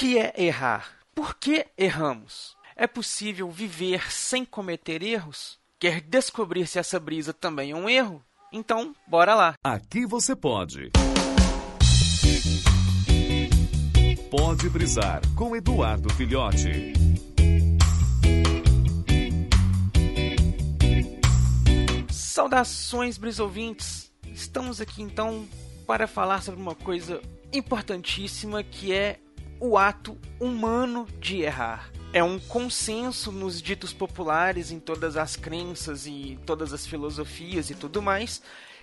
que é errar? Por que erramos? É possível viver sem cometer erros? Quer descobrir se essa brisa também é um erro? Então, bora lá. Aqui você pode. Pode brisar com Eduardo Filhote. Saudações, brisouvintes! Estamos aqui então para falar sobre uma coisa importantíssima que é o ato humano de errar. É um consenso nos ditos populares, em todas as crenças e todas as filosofias e tudo mais,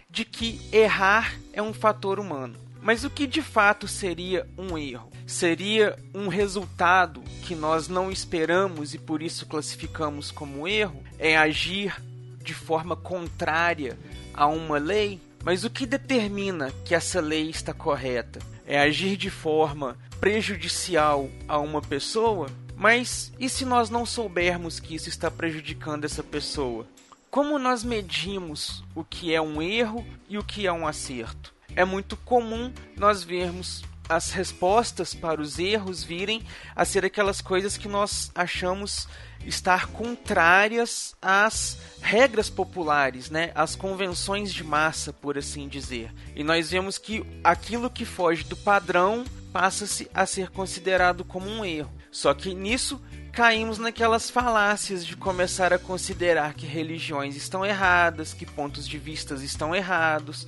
de que errar é um fator humano. Mas o que de fato seria um erro? Seria um resultado que nós não esperamos e por isso classificamos como erro? É agir de forma contrária a uma lei, mas o que determina que essa lei está correta? É agir de forma prejudicial a uma pessoa? Mas e se nós não soubermos que isso está prejudicando essa pessoa? Como nós medimos o que é um erro e o que é um acerto? É muito comum nós vermos as respostas para os erros virem a ser aquelas coisas que nós achamos estar contrárias às regras populares, né, às convenções de massa, por assim dizer. E nós vemos que aquilo que foge do padrão passa-se a ser considerado como um erro. Só que nisso caímos naquelas falácias de começar a considerar que religiões estão erradas, que pontos de vistas estão errados,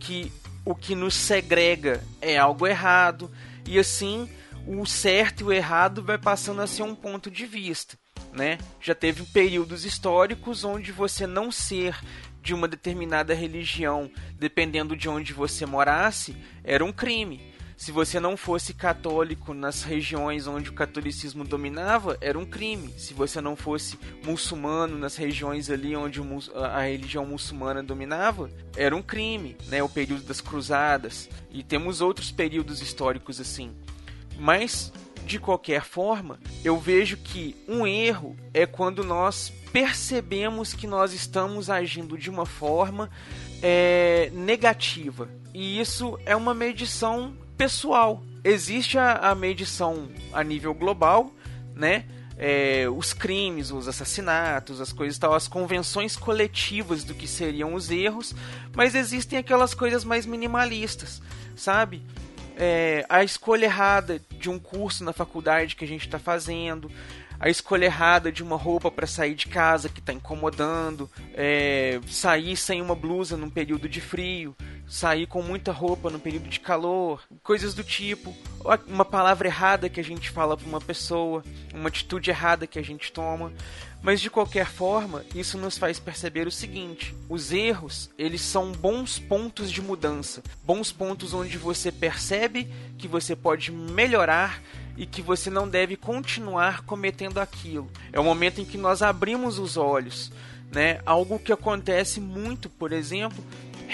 que o que nos segrega é algo errado, e assim o certo e o errado vai passando a ser um ponto de vista. Né? Já teve períodos históricos onde você não ser de uma determinada religião, dependendo de onde você morasse, era um crime se você não fosse católico nas regiões onde o catolicismo dominava, era um crime. Se você não fosse muçulmano nas regiões ali onde a religião muçulmana dominava, era um crime, né? O período das cruzadas. E temos outros períodos históricos assim. Mas de qualquer forma, eu vejo que um erro é quando nós percebemos que nós estamos agindo de uma forma é, negativa. E isso é uma medição pessoal. Existe a, a medição a nível global, né? É, os crimes, os assassinatos, as coisas tal, as convenções coletivas do que seriam os erros, mas existem aquelas coisas mais minimalistas, sabe? É, a escolha errada de um curso na faculdade que a gente está fazendo, a escolha errada de uma roupa para sair de casa que está incomodando, é, sair sem uma blusa num período de frio, sair com muita roupa no período de calor, coisas do tipo, uma palavra errada que a gente fala para uma pessoa, uma atitude errada que a gente toma. Mas de qualquer forma, isso nos faz perceber o seguinte: os erros, eles são bons pontos de mudança, bons pontos onde você percebe que você pode melhorar e que você não deve continuar cometendo aquilo. É o momento em que nós abrimos os olhos, né? Algo que acontece muito, por exemplo,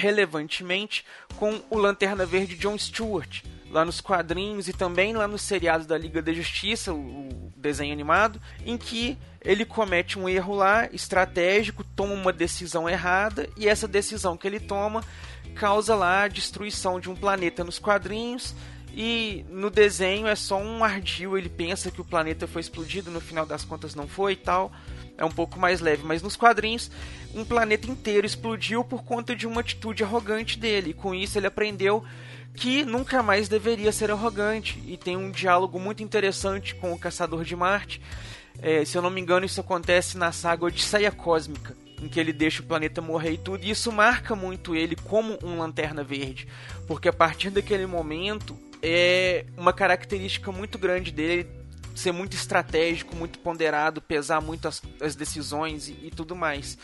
relevantemente com o Lanterna Verde John Stewart, lá nos quadrinhos e também lá no seriado da Liga da Justiça, o desenho animado, em que ele comete um erro lá estratégico, toma uma decisão errada e essa decisão que ele toma causa lá a destruição de um planeta nos quadrinhos e no desenho é só um ardil, ele pensa que o planeta foi explodido, no final das contas não foi e tal. É um pouco mais leve, mas nos quadrinhos um planeta inteiro explodiu por conta de uma atitude arrogante dele. E com isso ele aprendeu que nunca mais deveria ser arrogante. E tem um diálogo muito interessante com o Caçador de Marte. É, se eu não me engano, isso acontece na saga Odisseia Cósmica, em que ele deixa o planeta morrer e tudo. E isso marca muito ele como um lanterna verde, porque a partir daquele momento é uma característica muito grande dele ser muito estratégico, muito ponderado, pesar muito as, as decisões e, e, tudo mais.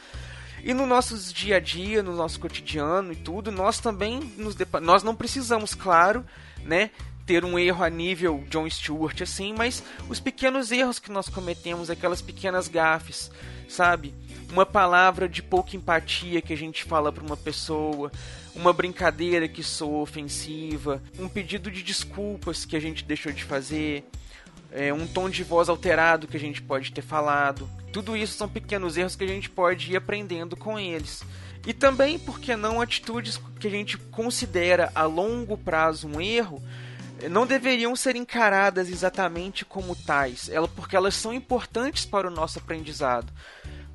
E no nosso dia a dia, no nosso cotidiano e tudo, nós também nos nós não precisamos, claro, né, ter um erro a nível John Stewart assim, mas os pequenos erros que nós cometemos, aquelas pequenas gafes, sabe? Uma palavra de pouca empatia que a gente fala para uma pessoa, uma brincadeira que soa ofensiva, um pedido de desculpas que a gente deixou de fazer, é, um tom de voz alterado que a gente pode ter falado. Tudo isso são pequenos erros que a gente pode ir aprendendo com eles. E também, por que não, atitudes que a gente considera a longo prazo um erro, não deveriam ser encaradas exatamente como tais, porque elas são importantes para o nosso aprendizado.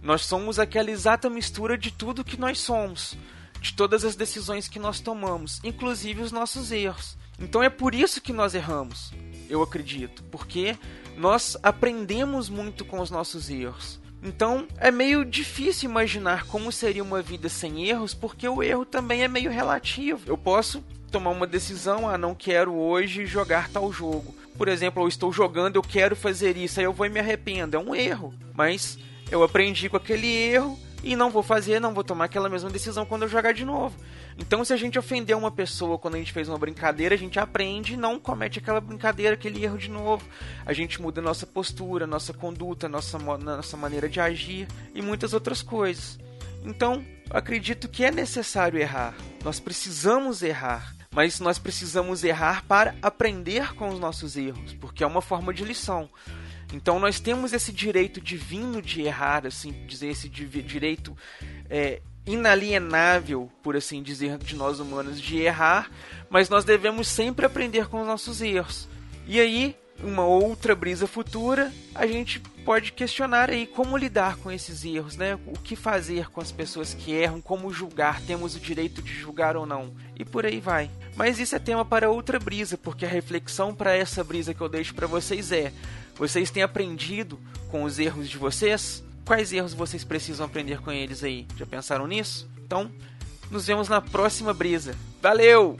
Nós somos aquela exata mistura de tudo que nós somos, de todas as decisões que nós tomamos, inclusive os nossos erros. Então é por isso que nós erramos, eu acredito, porque nós aprendemos muito com os nossos erros. Então é meio difícil imaginar como seria uma vida sem erros, porque o erro também é meio relativo. Eu posso tomar uma decisão, ah, não quero hoje jogar tal jogo. Por exemplo, eu estou jogando, eu quero fazer isso, aí eu vou e me arrependo. É um erro. Mas eu aprendi com aquele erro e não vou fazer, não vou tomar aquela mesma decisão quando eu jogar de novo. Então, se a gente ofender uma pessoa quando a gente fez uma brincadeira, a gente aprende e não comete aquela brincadeira, aquele erro de novo. A gente muda nossa postura, nossa conduta, nossa, nossa maneira de agir e muitas outras coisas. Então, acredito que é necessário errar. Nós precisamos errar. Mas nós precisamos errar para aprender com os nossos erros, porque é uma forma de lição. Então nós temos esse direito divino de errar, assim dizer, esse direito é, inalienável, por assim dizer, de nós humanos de errar, mas nós devemos sempre aprender com os nossos erros. E aí, uma outra brisa futura, a gente pode questionar aí como lidar com esses erros, né? O que fazer com as pessoas que erram, como julgar, temos o direito de julgar ou não, e por aí vai. Mas isso é tema para outra brisa, porque a reflexão para essa brisa que eu deixo para vocês é: vocês têm aprendido com os erros de vocês? Quais erros vocês precisam aprender com eles aí? Já pensaram nisso? Então, nos vemos na próxima brisa. Valeu!